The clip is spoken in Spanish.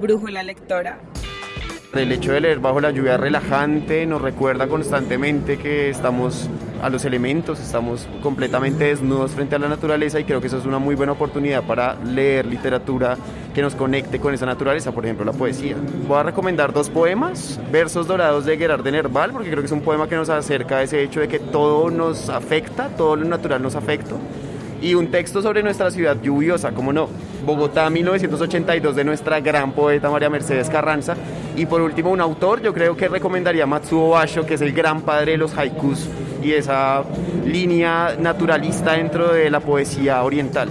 brújula lectora. El hecho de leer bajo la lluvia relajante nos recuerda constantemente que estamos a los elementos, estamos completamente desnudos frente a la naturaleza y creo que eso es una muy buena oportunidad para leer literatura que nos conecte con esa naturaleza, por ejemplo la poesía. Voy a recomendar dos poemas, Versos Dorados de Gerard de Nerval, porque creo que es un poema que nos acerca a ese hecho de que todo nos afecta, todo lo natural nos afecta y un texto sobre nuestra ciudad lluviosa, como no, Bogotá 1982 de nuestra gran poeta María Mercedes Carranza. Y por último, un autor, yo creo que recomendaría Matsuo Basho, que es el gran padre de los haikus y esa línea naturalista dentro de la poesía oriental.